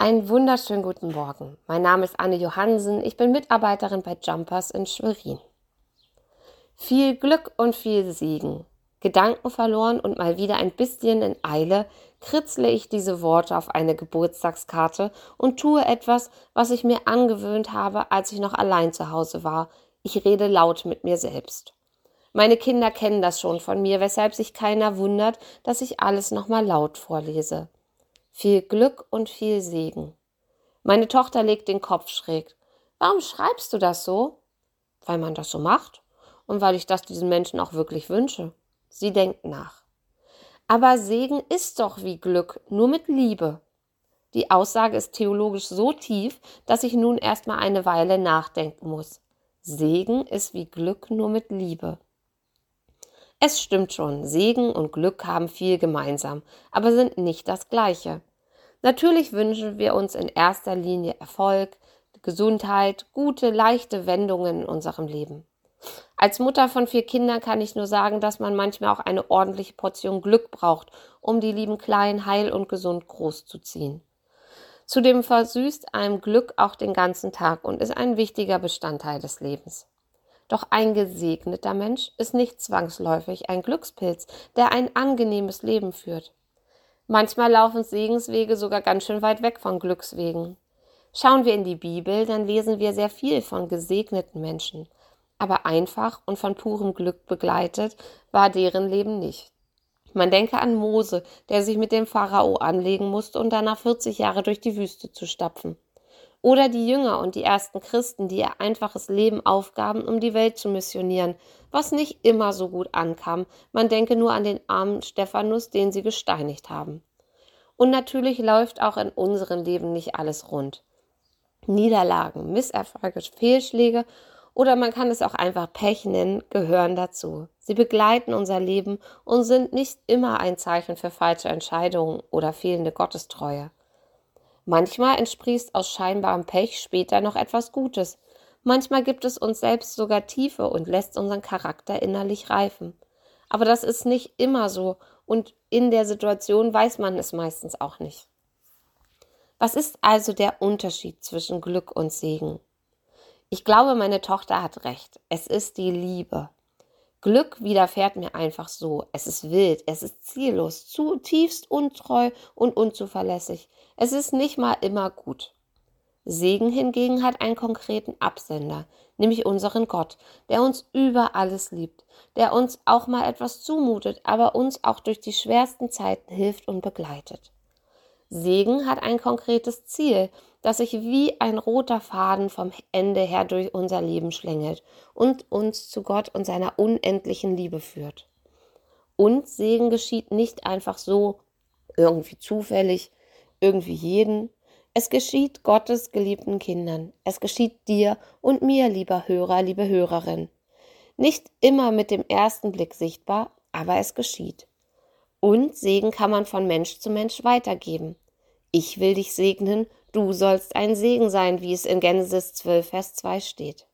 Einen wunderschönen guten Morgen. Mein Name ist Anne Johansen. Ich bin Mitarbeiterin bei Jumpers in Schwerin. Viel Glück und viel Segen. Gedanken verloren und mal wieder ein bisschen in Eile, kritzle ich diese Worte auf eine Geburtstagskarte und tue etwas, was ich mir angewöhnt habe, als ich noch allein zu Hause war. Ich rede laut mit mir selbst. Meine Kinder kennen das schon von mir, weshalb sich keiner wundert, dass ich alles nochmal laut vorlese viel Glück und viel Segen. Meine Tochter legt den Kopf schräg. Warum schreibst du das so? Weil man das so macht und weil ich das diesen Menschen auch wirklich wünsche. Sie denkt nach. Aber Segen ist doch wie Glück, nur mit Liebe. Die Aussage ist theologisch so tief, dass ich nun erstmal eine Weile nachdenken muss. Segen ist wie Glück nur mit Liebe. Es stimmt schon, Segen und Glück haben viel gemeinsam, aber sind nicht das gleiche. Natürlich wünschen wir uns in erster Linie Erfolg, Gesundheit, gute, leichte Wendungen in unserem Leben. Als Mutter von vier Kindern kann ich nur sagen, dass man manchmal auch eine ordentliche Portion Glück braucht, um die lieben Kleinen heil und gesund großzuziehen. Zudem versüßt einem Glück auch den ganzen Tag und ist ein wichtiger Bestandteil des Lebens. Doch ein gesegneter Mensch ist nicht zwangsläufig ein Glückspilz, der ein angenehmes Leben führt. Manchmal laufen Segenswege sogar ganz schön weit weg von Glückswegen. Schauen wir in die Bibel, dann lesen wir sehr viel von gesegneten Menschen. Aber einfach und von purem Glück begleitet war deren Leben nicht. Man denke an Mose, der sich mit dem Pharao anlegen musste und danach 40 Jahre durch die Wüste zu stapfen. Oder die Jünger und die ersten Christen, die ihr einfaches Leben aufgaben, um die Welt zu missionieren, was nicht immer so gut ankam. Man denke nur an den armen Stephanus, den sie gesteinigt haben. Und natürlich läuft auch in unserem Leben nicht alles rund. Niederlagen, Misserfolge, Fehlschläge oder man kann es auch einfach Pech nennen, gehören dazu. Sie begleiten unser Leben und sind nicht immer ein Zeichen für falsche Entscheidungen oder fehlende Gottestreue. Manchmal entsprießt aus scheinbarem Pech später noch etwas Gutes. Manchmal gibt es uns selbst sogar Tiefe und lässt unseren Charakter innerlich reifen. Aber das ist nicht immer so und in der Situation weiß man es meistens auch nicht. Was ist also der Unterschied zwischen Glück und Segen? Ich glaube, meine Tochter hat recht. Es ist die Liebe. Glück widerfährt mir einfach so. Es ist wild, es ist ziellos, zutiefst untreu und unzuverlässig. Es ist nicht mal immer gut. Segen hingegen hat einen konkreten Absender, nämlich unseren Gott, der uns über alles liebt, der uns auch mal etwas zumutet, aber uns auch durch die schwersten Zeiten hilft und begleitet. Segen hat ein konkretes Ziel, das sich wie ein roter Faden vom Ende her durch unser Leben schlängelt und uns zu Gott und seiner unendlichen Liebe führt. Und Segen geschieht nicht einfach so, irgendwie zufällig, irgendwie jeden. Es geschieht Gottes geliebten Kindern. Es geschieht dir und mir, lieber Hörer, liebe Hörerin. Nicht immer mit dem ersten Blick sichtbar, aber es geschieht. Und Segen kann man von Mensch zu Mensch weitergeben. Ich will dich segnen, du sollst ein Segen sein, wie es in Genesis 12, Vers 2 steht.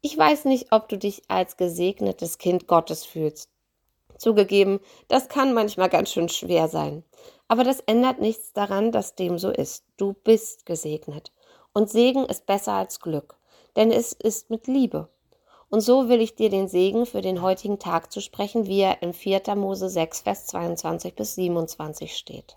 Ich weiß nicht, ob du dich als gesegnetes Kind Gottes fühlst. Zugegeben, das kann manchmal ganz schön schwer sein. Aber das ändert nichts daran, dass dem so ist. Du bist gesegnet. Und Segen ist besser als Glück, denn es ist mit Liebe. Und so will ich dir den Segen für den heutigen Tag zu sprechen, wie er in 4. Mose 6, Vers 22 bis 27 steht.